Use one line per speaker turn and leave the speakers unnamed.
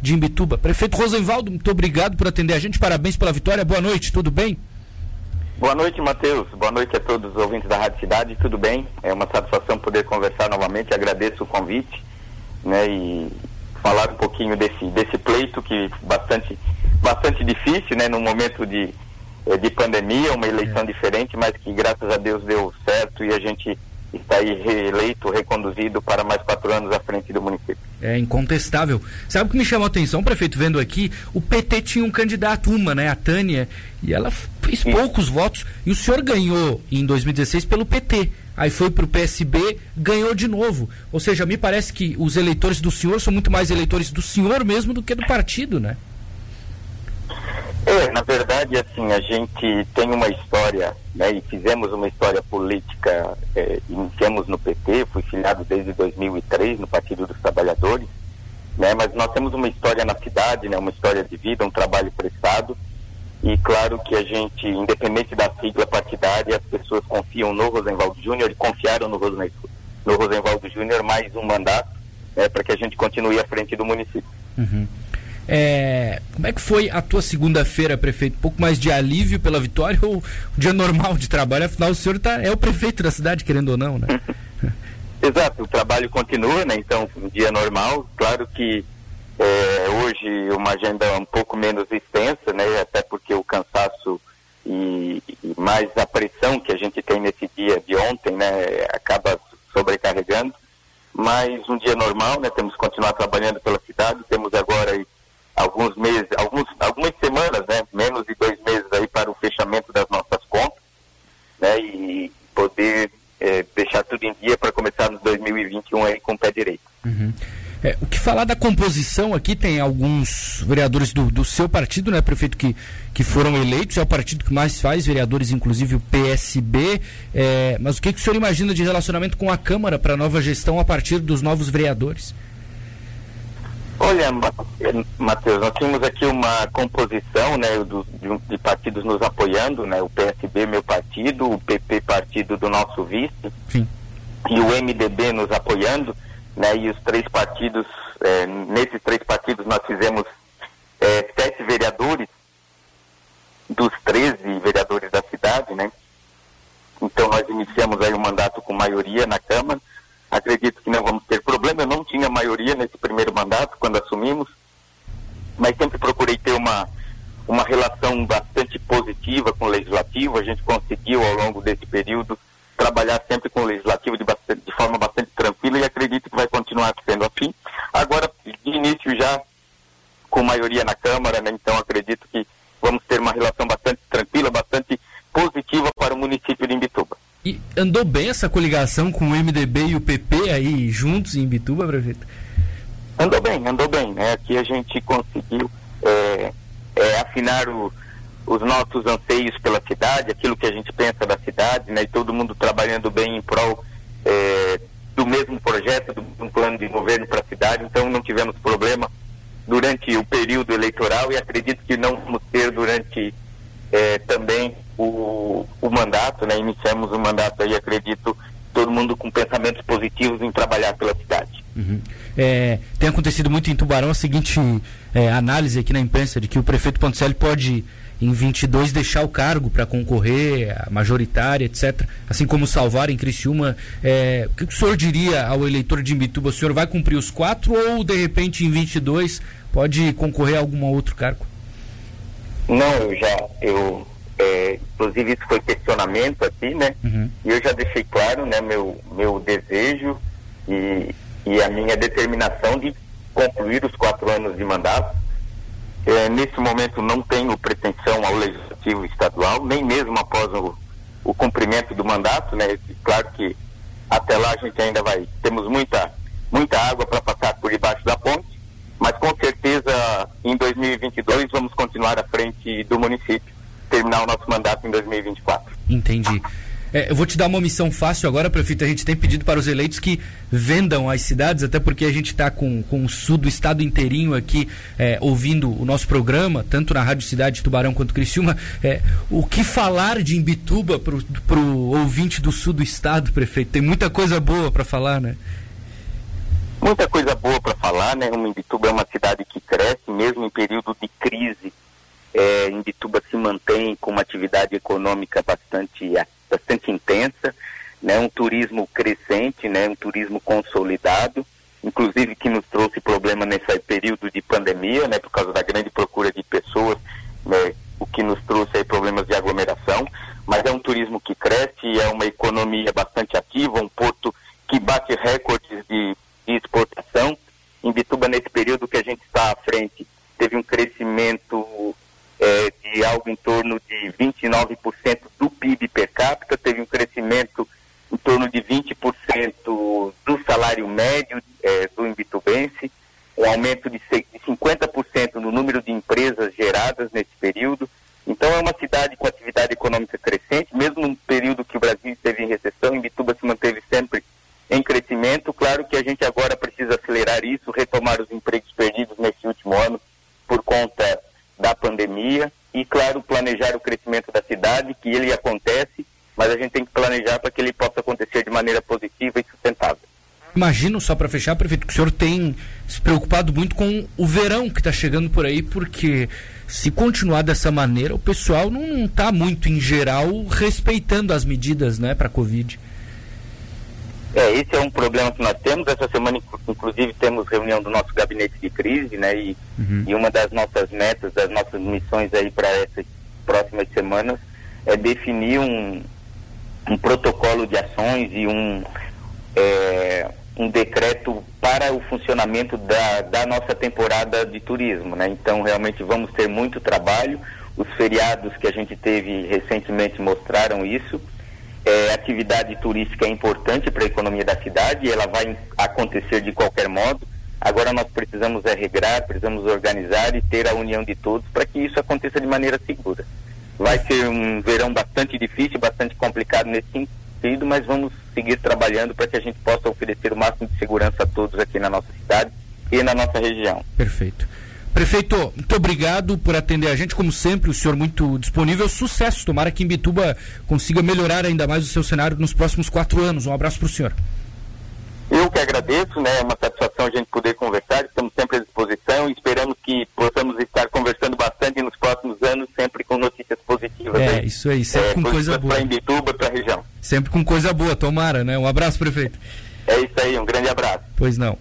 de Imbituba. Prefeito Rosenvaldo, muito obrigado por atender a gente, parabéns pela vitória, boa noite, tudo bem?
Boa noite, Matheus. Boa noite a todos os ouvintes da Rádio Cidade. Tudo bem? É uma satisfação poder conversar novamente. Agradeço o convite, né? E falar um pouquinho desse desse pleito que bastante bastante difícil, né? Num momento de eh, de pandemia, uma eleição é. diferente, mas que graças a Deus deu certo e a gente está aí reeleito, reconduzido para mais quatro anos à frente do município.
É incontestável. Sabe o que me chamou a atenção, prefeito, vendo aqui? O PT tinha um candidato, uma, né? A Tânia, e ela fez Sim. poucos votos. E o senhor ganhou em 2016 pelo PT. Aí foi para o PSB, ganhou de novo. Ou seja, me parece que os eleitores do senhor são muito mais eleitores do senhor mesmo do que do partido, né?
É, verdade, assim, a gente tem uma história, né, e fizemos uma história política, é, iniciamos no PT, fui filiado desde 2003 no Partido dos Trabalhadores, né, mas nós temos uma história na cidade, né, uma história de vida, um trabalho prestado, e claro que a gente, independente da sigla partidária, as pessoas confiam no Rosenvaldo Júnior e confiaram no, Rosen, no Rosenvaldo Júnior mais um mandato, né, para que a gente continue à frente do município.
Uhum. É, como é que foi a tua segunda-feira, prefeito? Um pouco mais de alívio pela vitória ou dia normal de trabalho? Afinal, o senhor tá, é o prefeito da cidade, querendo ou não, né?
Exato, o trabalho continua, né? Então, um dia normal. Claro que é, hoje uma agenda um pouco menos extensa, né? Até porque o cansaço e, e, mais a pressão que a gente tem nesse dia de ontem, né? Acaba sobrecarregando. Mas um dia normal, né? Temos que continuar trabalhando pela cidade. Temos agora alguns meses, alguns, algumas semanas, né, menos de dois meses aí para o fechamento das nossas contas, né, e poder é, deixar tudo em dia para começarmos 2021 aí com o pé direito.
Uhum. É, o que falar da composição aqui, tem alguns vereadores do, do seu partido, né, prefeito, que, que foram eleitos, é o partido que mais faz vereadores, inclusive o PSB. É, mas o que, que o senhor imagina de relacionamento com a Câmara para a nova gestão a partir dos novos vereadores?
Olha, Matheus, nós tínhamos aqui uma composição né, do, de, de, partidos nos apoiando, né, o PSB, meu partido, o PP, partido do nosso vice, Sim. e o MDB nos apoiando, né, e os três partidos, é, nesses três partidos nós fizemos é, sete vereadores, dos 13 vereadores da cidade, né, então nós iniciamos aí o um mandato com maioria na Câmara, Acredito que não vamos ter problema. Eu não tinha maioria nesse primeiro mandato, quando assumimos, mas sempre procurei ter uma, uma relação bastante positiva com o legislativo. A gente conseguiu, ao longo desse período, trabalhar sempre com o legislativo de, bastante, de forma bastante tranquila e acredito que vai continuar sendo assim. Agora, de início já com maioria na Câmara, né? então acredito que vamos ter uma relação bastante tranquila, bastante positiva para o município de Imbituba.
E andou bem essa coligação com o MDB e o PP aí juntos em Bituba, prefeito?
Andou bem, andou bem. Né? Aqui a gente conseguiu é, é, afinar o, os nossos anseios pela cidade, aquilo que a gente pensa da cidade, né? E todo mundo trabalhando bem em prol é, do mesmo projeto, do, um plano de governo para a cidade. Então não tivemos problema durante o período eleitoral e acredito que não vamos ter durante é, também o, o mandato, né? Iniciamos o mandato aí, acredito, todo mundo com pensamentos positivos em trabalhar pela cidade.
Uhum. É, tem acontecido muito em Tubarão a seguinte é, análise aqui na imprensa de que o prefeito Ponticelli pode em 22 deixar o cargo para concorrer, a majoritária, etc. Assim como salvar em Criciúma. É, o que o senhor diria ao eleitor de Imbituba? O senhor vai cumprir os quatro ou de repente em 22 pode concorrer a algum outro cargo?
Não, eu já, eu, é, inclusive isso foi questionamento aqui, né? Uhum. E eu já deixei claro, né, meu, meu desejo e, e a minha determinação de concluir os quatro anos de mandato. É, nesse momento não tenho pretensão ao legislativo estadual, nem mesmo após o, o cumprimento do mandato, né? Claro que até lá a gente ainda vai, temos muita, muita água para passar por debaixo da ponte, mas com certeza em 2022 vamos continuar à frente do município, terminar o nosso mandato em 2024.
Entendi. É, eu vou te dar uma missão fácil agora, prefeito. A gente tem pedido para os eleitos que vendam as cidades, até porque a gente está com, com o sul do estado inteirinho aqui é, ouvindo o nosso programa, tanto na Rádio Cidade Tubarão quanto Criciúma. É, o que falar de Imbituba para o ouvinte do sul do estado, prefeito? Tem muita coisa boa para falar, né?
Muita coisa boa para falar, né? O Imbituba é uma cidade que cresce, é, Imbituba se mantém com uma atividade econômica bastante, é, bastante intensa, né? um turismo crescente, né? um turismo consolidado, inclusive que nos trouxe problema nesse período de pandemia, né? por causa da grande procura de pessoas, né? o que nos trouxe aí problemas de aglomeração, mas é um turismo que cresce, é uma economia bastante ativa, um porto que bate recorde de algo em torno de 29% do PIB per capita, teve um crescimento em torno de 20% do salário médio é, do imbitubense, um aumento de 50% no número de empresas geradas nesse período. Então é uma cidade com atividade econômica crescente, mesmo num período que o Brasil esteve em recessão, Imbituba se manteve sempre em crescimento. Claro que a gente agora precisa acelerar isso, retomar os empregos perdidos nesse último ano por conta da pandemia e, claro, planejar o crescimento da cidade, que ele acontece, mas a gente tem que planejar para que ele possa acontecer de maneira positiva e sustentável.
Imagino, só para fechar, prefeito, que o senhor tem se preocupado muito com o verão que está chegando por aí, porque se continuar dessa maneira, o pessoal não está muito, em geral, respeitando as medidas né, para a Covid.
É, esse é um problema que nós temos. Essa semana, inclusive, temos reunião do nosso gabinete de crise, né? E, uhum. e uma das nossas metas, das nossas missões aí para essas próximas semanas é definir um, um protocolo de ações e um, é, um decreto para o funcionamento da, da nossa temporada de turismo, né? Então, realmente vamos ter muito trabalho. Os feriados que a gente teve recentemente mostraram isso. É, atividade turística é importante para a economia da cidade, ela vai acontecer de qualquer modo. Agora nós precisamos é regrar, precisamos organizar e ter a união de todos para que isso aconteça de maneira segura. Vai ser um verão bastante difícil, bastante complicado nesse sentido, mas vamos seguir trabalhando para que a gente possa oferecer o máximo de segurança a todos aqui na nossa cidade e na nossa região.
Perfeito. Prefeito, muito obrigado por atender a gente, como sempre, o senhor muito disponível. Sucesso, tomara que Imbituba consiga melhorar ainda mais o seu cenário nos próximos quatro anos. Um abraço para o senhor.
Eu que agradeço, né? É uma satisfação a gente poder conversar, estamos sempre à disposição e esperamos que possamos estar conversando bastante nos próximos anos, sempre com notícias positivas.
É, aí. isso aí, sempre é, com coisa boa.
Para Imbituba, para a região.
Sempre com coisa boa, tomara, né? Um abraço, prefeito.
É isso aí, um grande abraço.
Pois não.